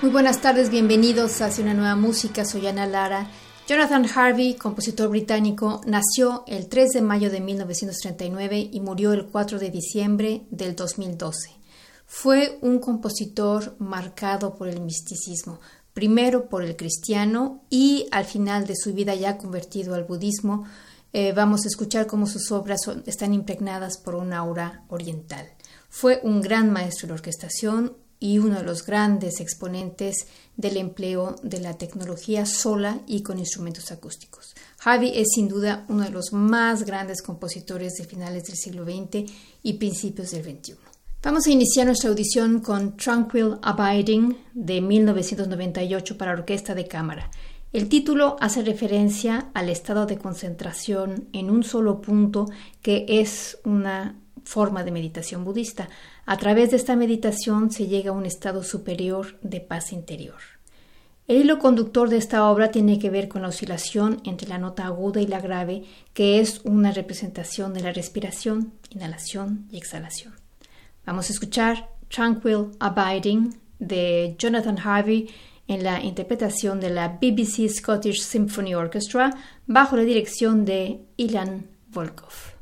Muy buenas tardes, bienvenidos a una nueva música. Soy Ana Lara. Jonathan Harvey, compositor británico, nació el 3 de mayo de 1939 y murió el 4 de diciembre del 2012. Fue un compositor marcado por el misticismo, primero por el cristiano y al final de su vida ya convertido al budismo, eh, vamos a escuchar cómo sus obras están impregnadas por una aura oriental. Fue un gran maestro de orquestación y uno de los grandes exponentes del empleo de la tecnología sola y con instrumentos acústicos. Harvey es sin duda uno de los más grandes compositores de finales del siglo XX y principios del XXI. Vamos a iniciar nuestra audición con Tranquil Abiding de 1998 para orquesta de cámara. El título hace referencia al estado de concentración en un solo punto que es una forma de meditación budista. A través de esta meditación se llega a un estado superior de paz interior. El hilo conductor de esta obra tiene que ver con la oscilación entre la nota aguda y la grave, que es una representación de la respiración, inhalación y exhalación. Vamos a escuchar Tranquil Abiding de Jonathan Harvey en la interpretación de la BBC Scottish Symphony Orchestra bajo la dirección de Ilan Volkov.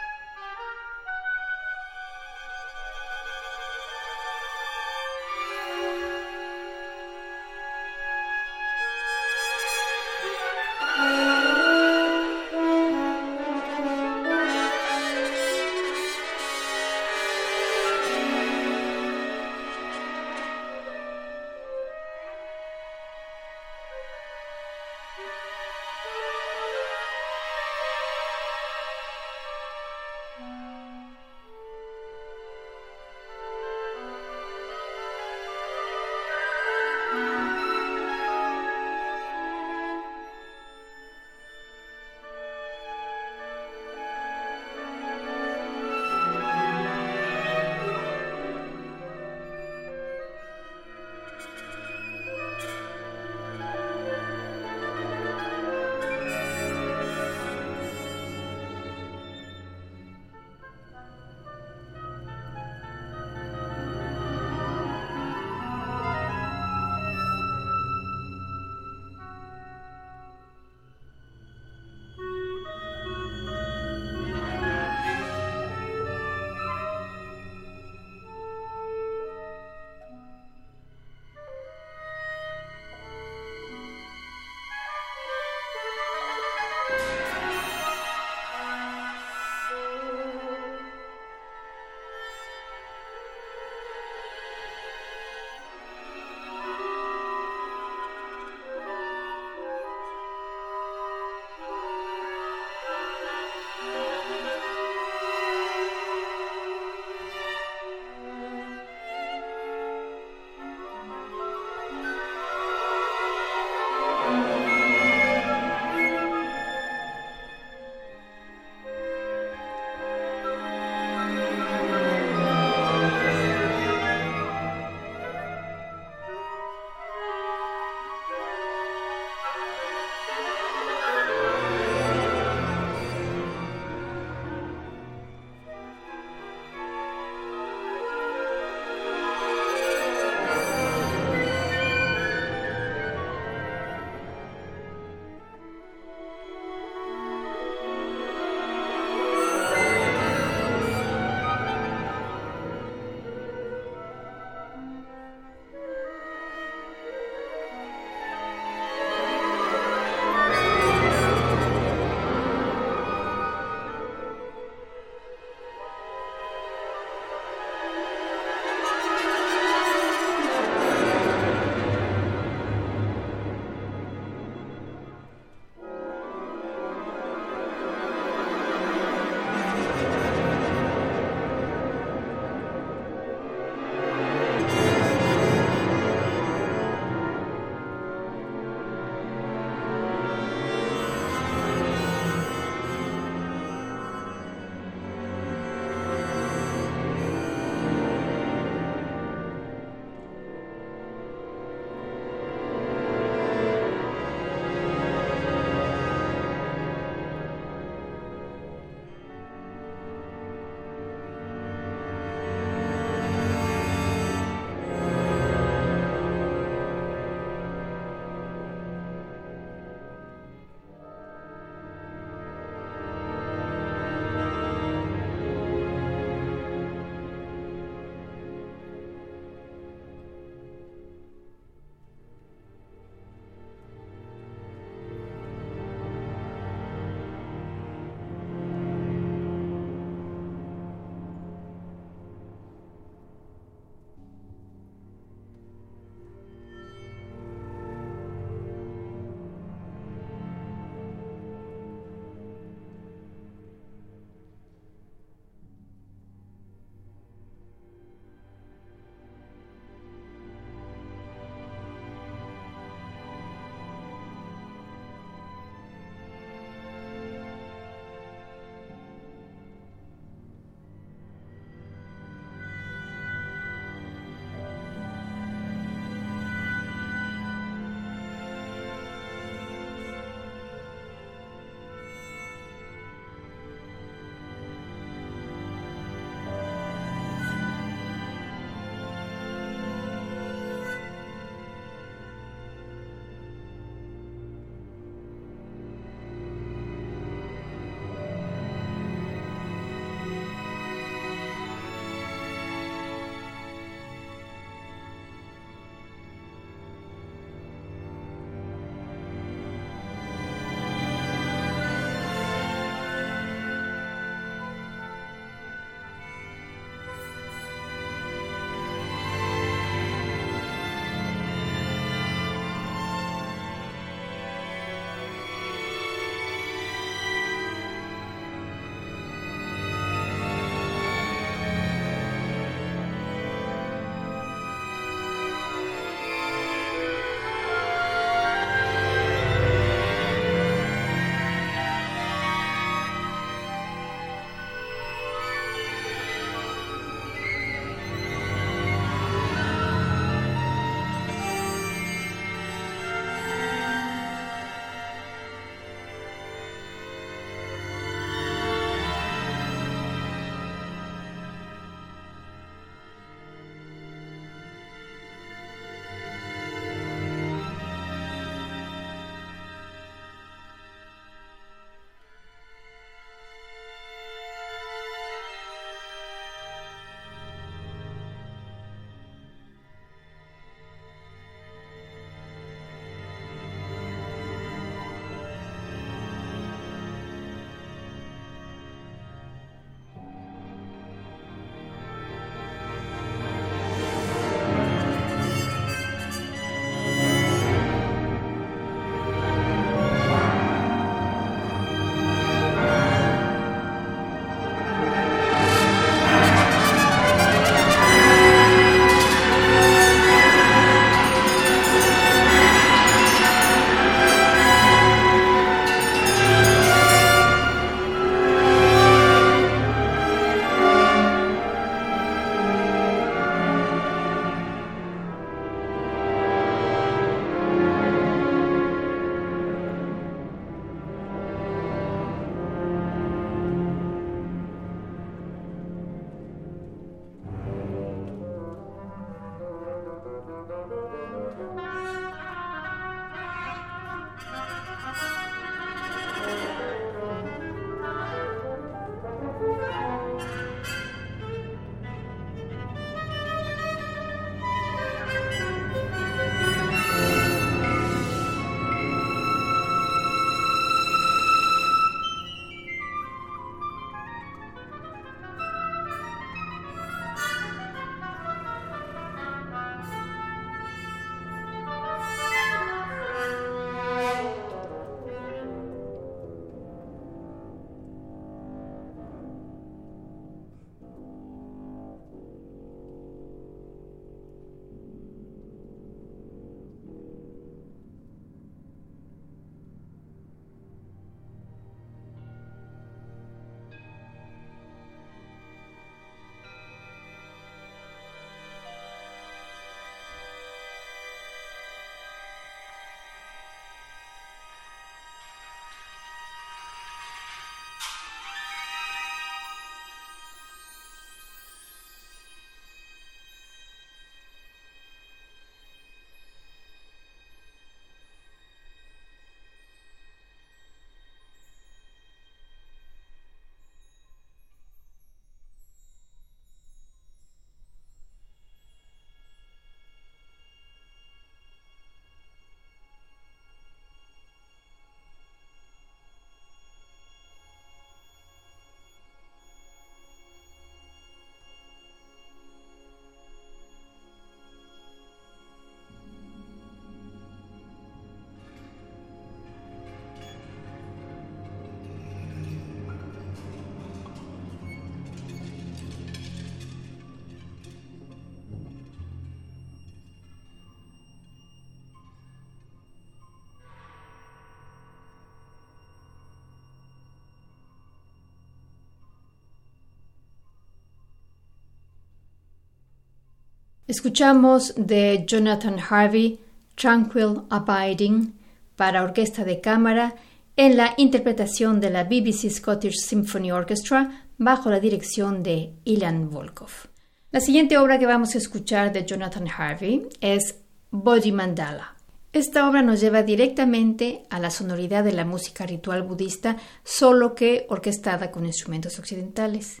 Escuchamos de Jonathan Harvey Tranquil Abiding para orquesta de cámara en la interpretación de la BBC Scottish Symphony Orchestra bajo la dirección de Ilan Volkov. La siguiente obra que vamos a escuchar de Jonathan Harvey es Bodhi Mandala. Esta obra nos lleva directamente a la sonoridad de la música ritual budista, solo que orquestada con instrumentos occidentales.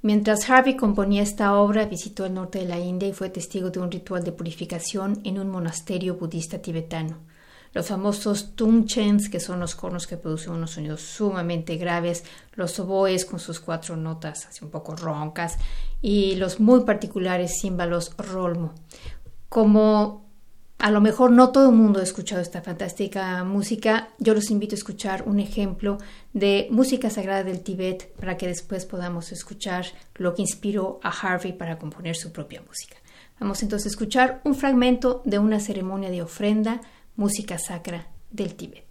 Mientras Harvey componía esta obra, visitó el norte de la India y fue testigo de un ritual de purificación en un monasterio budista tibetano. Los famosos tungchens, que son los cornos que producen unos sonidos sumamente graves, los oboes con sus cuatro notas así un poco roncas y los muy particulares címbalos rolmo. Como a lo mejor no todo el mundo ha escuchado esta fantástica música. Yo los invito a escuchar un ejemplo de música sagrada del Tíbet para que después podamos escuchar lo que inspiró a Harvey para componer su propia música. Vamos entonces a escuchar un fragmento de una ceremonia de ofrenda, música sacra del Tíbet.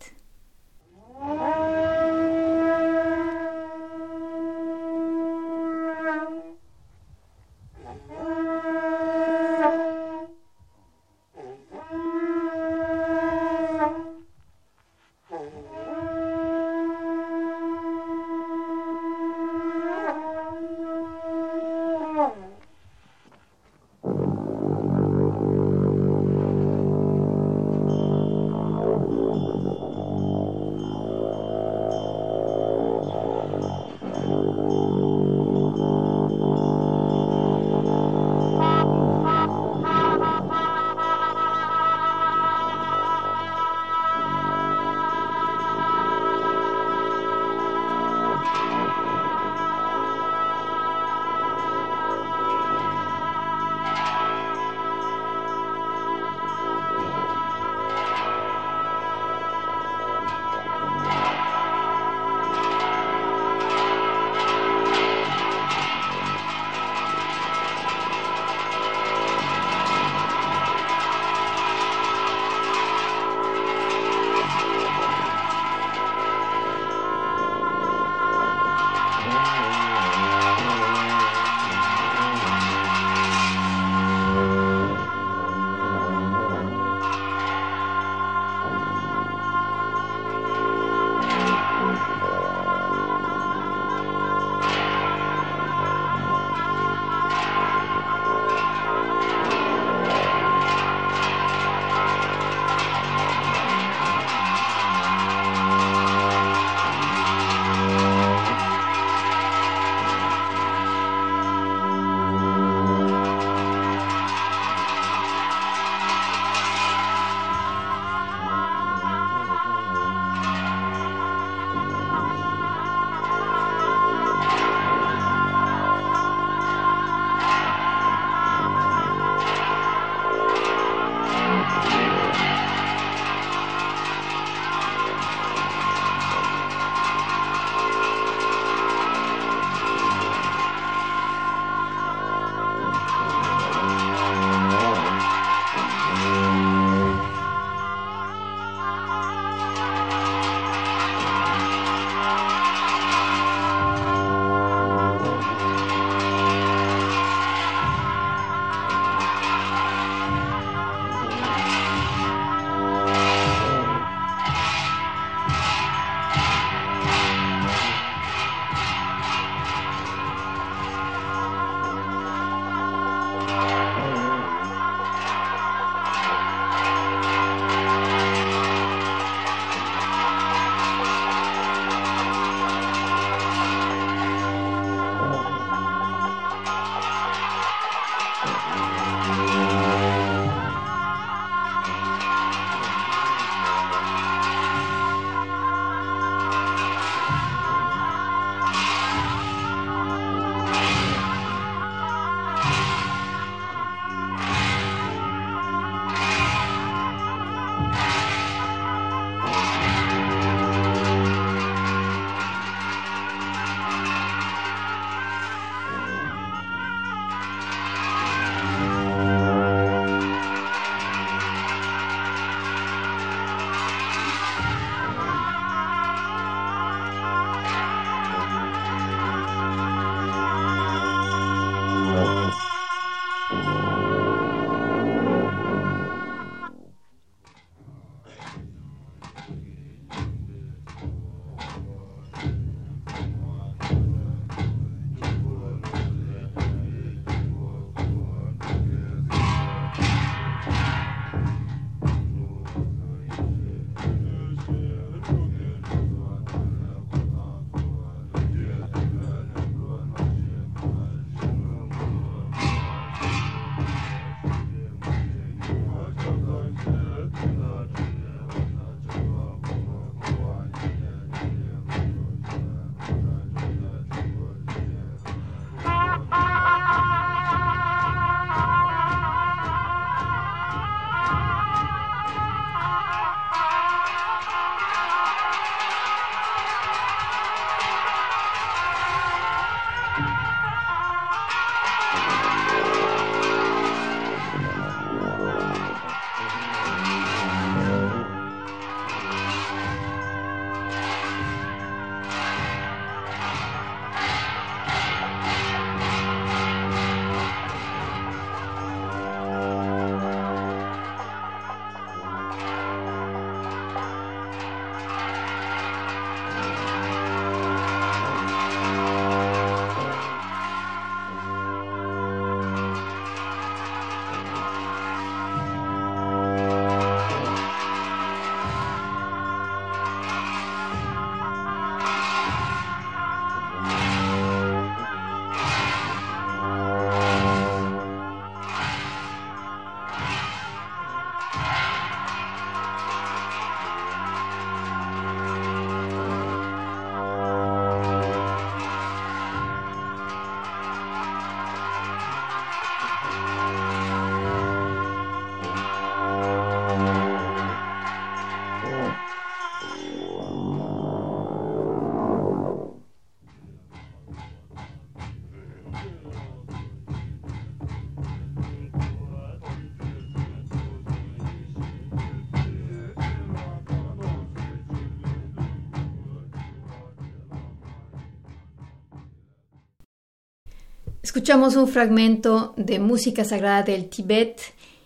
Escuchamos un fragmento de música sagrada del Tíbet.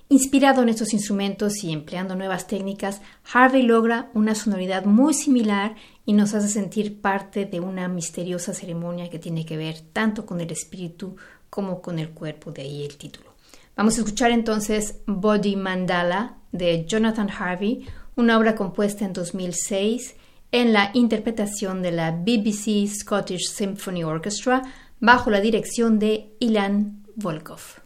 Inspirado en estos instrumentos y empleando nuevas técnicas, Harvey logra una sonoridad muy similar y nos hace sentir parte de una misteriosa ceremonia que tiene que ver tanto con el espíritu como con el cuerpo, de ahí el título. Vamos a escuchar entonces Body Mandala de Jonathan Harvey, una obra compuesta en 2006 en la interpretación de la BBC Scottish Symphony Orchestra bajo la dirección de Ilan Volkov.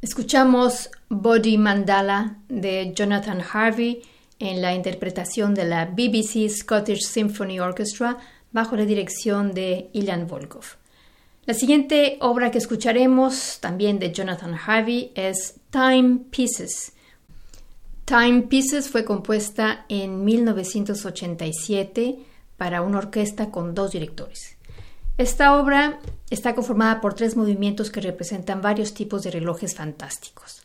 Escuchamos Body Mandala de Jonathan Harvey en la interpretación de la BBC Scottish Symphony Orchestra bajo la dirección de Ilan Volkov. La siguiente obra que escucharemos, también de Jonathan Harvey, es Time Pieces. Time Pieces fue compuesta en 1987 para una orquesta con dos directores. Esta obra está conformada por tres movimientos que representan varios tipos de relojes fantásticos.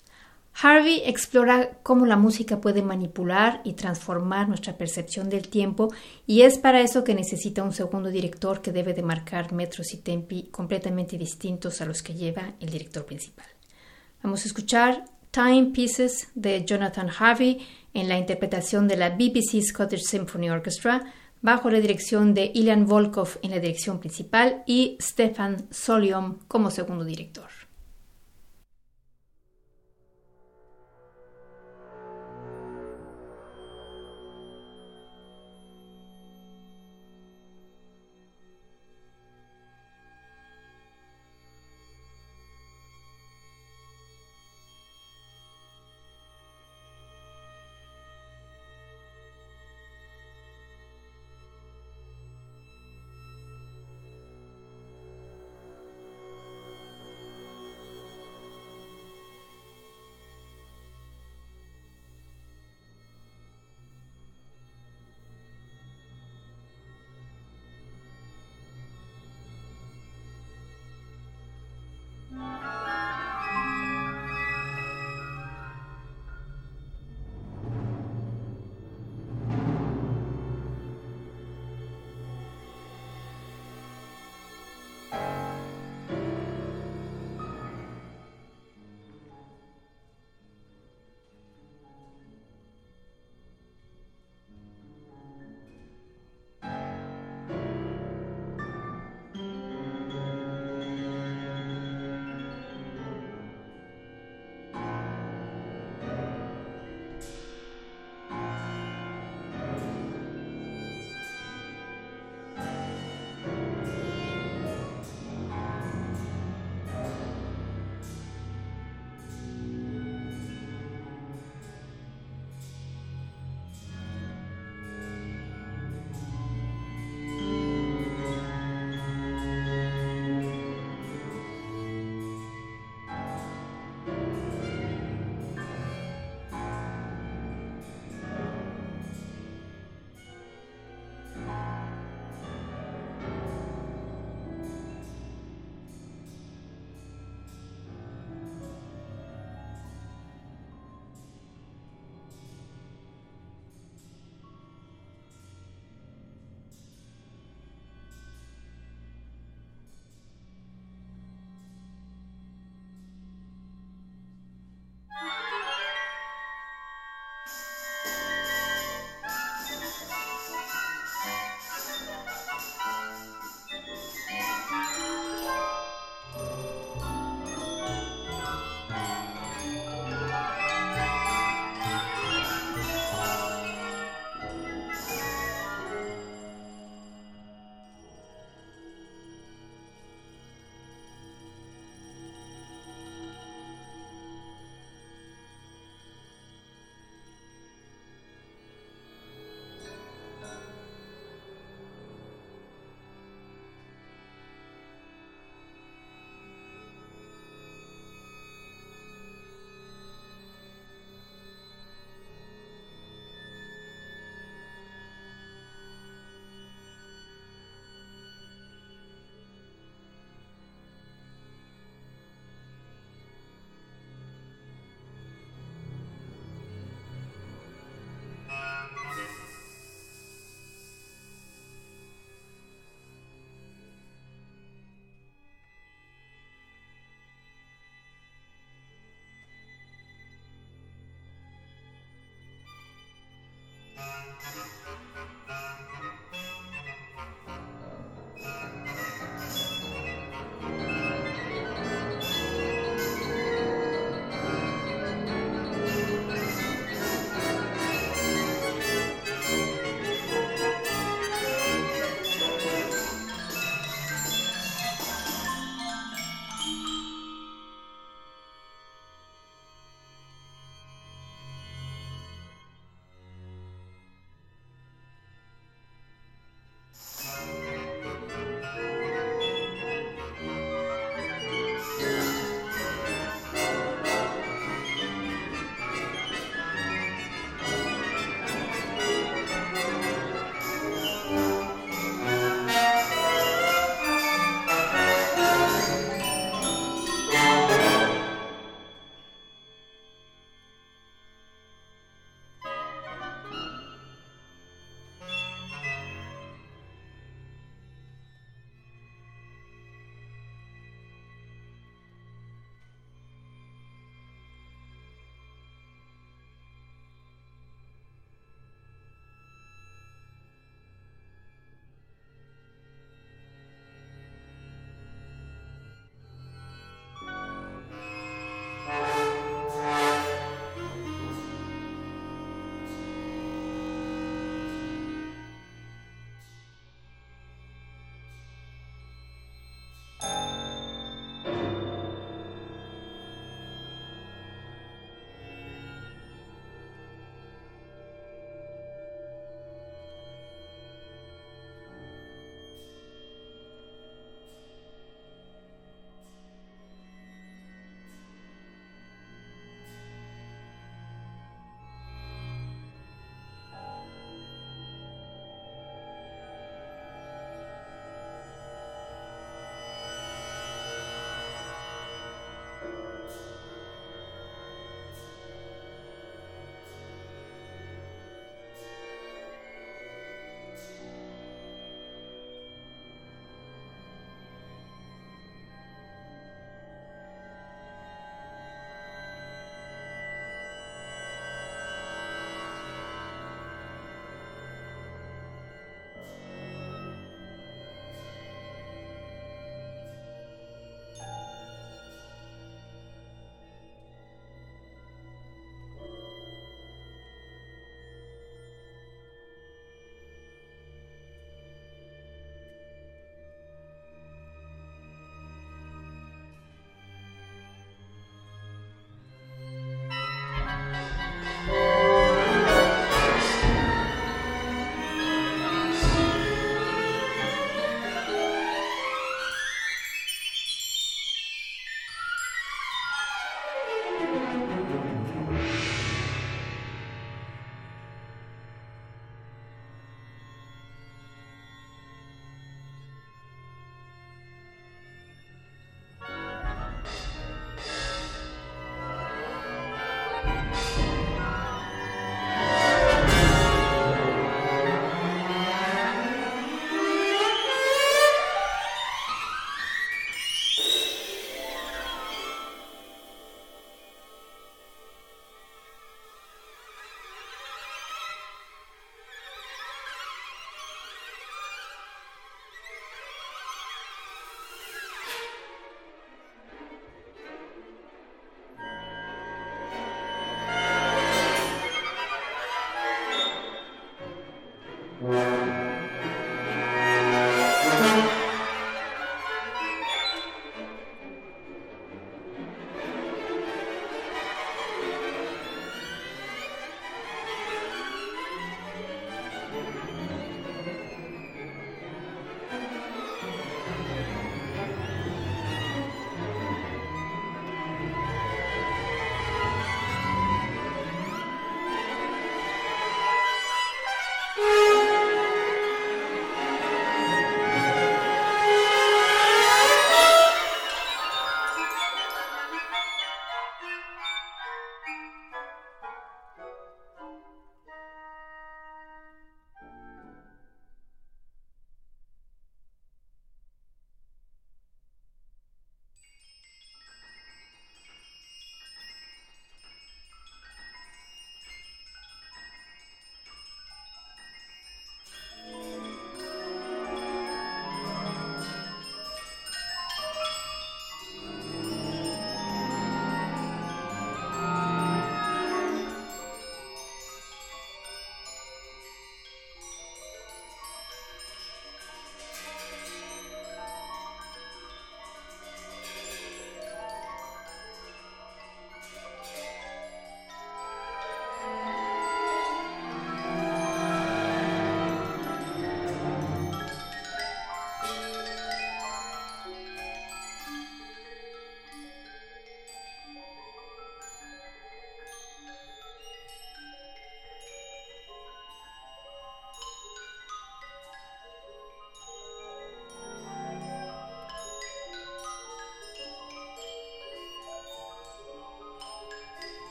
Harvey explora cómo la música puede manipular y transformar nuestra percepción del tiempo y es para eso que necesita un segundo director que debe de marcar metros y tempi completamente distintos a los que lleva el director principal. Vamos a escuchar Time Pieces de Jonathan Harvey en la interpretación de la BBC Scottish Symphony Orchestra bajo la dirección de Ilan Volkov en la dirección principal y Stefan Soliom como segundo director.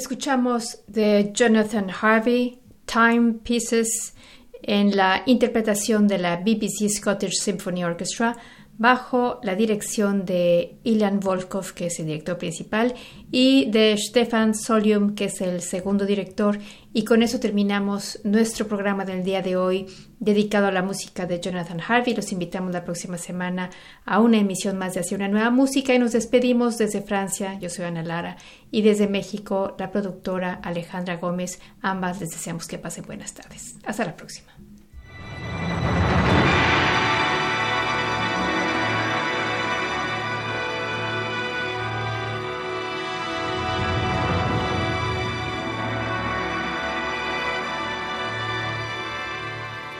Escuchamos de Jonathan Harvey, Time Pieces, en la interpretación de la BBC Scottish Symphony Orchestra bajo la dirección de Ilan Volkov, que es el director principal, y de Stefan Solium, que es el segundo director. Y con eso terminamos nuestro programa del día de hoy dedicado a la música de Jonathan Harvey. Los invitamos la próxima semana a una emisión más de Hacia una nueva música y nos despedimos desde Francia. Yo soy Ana Lara y desde México la productora Alejandra Gómez. Ambas les deseamos que pasen buenas tardes. Hasta la próxima.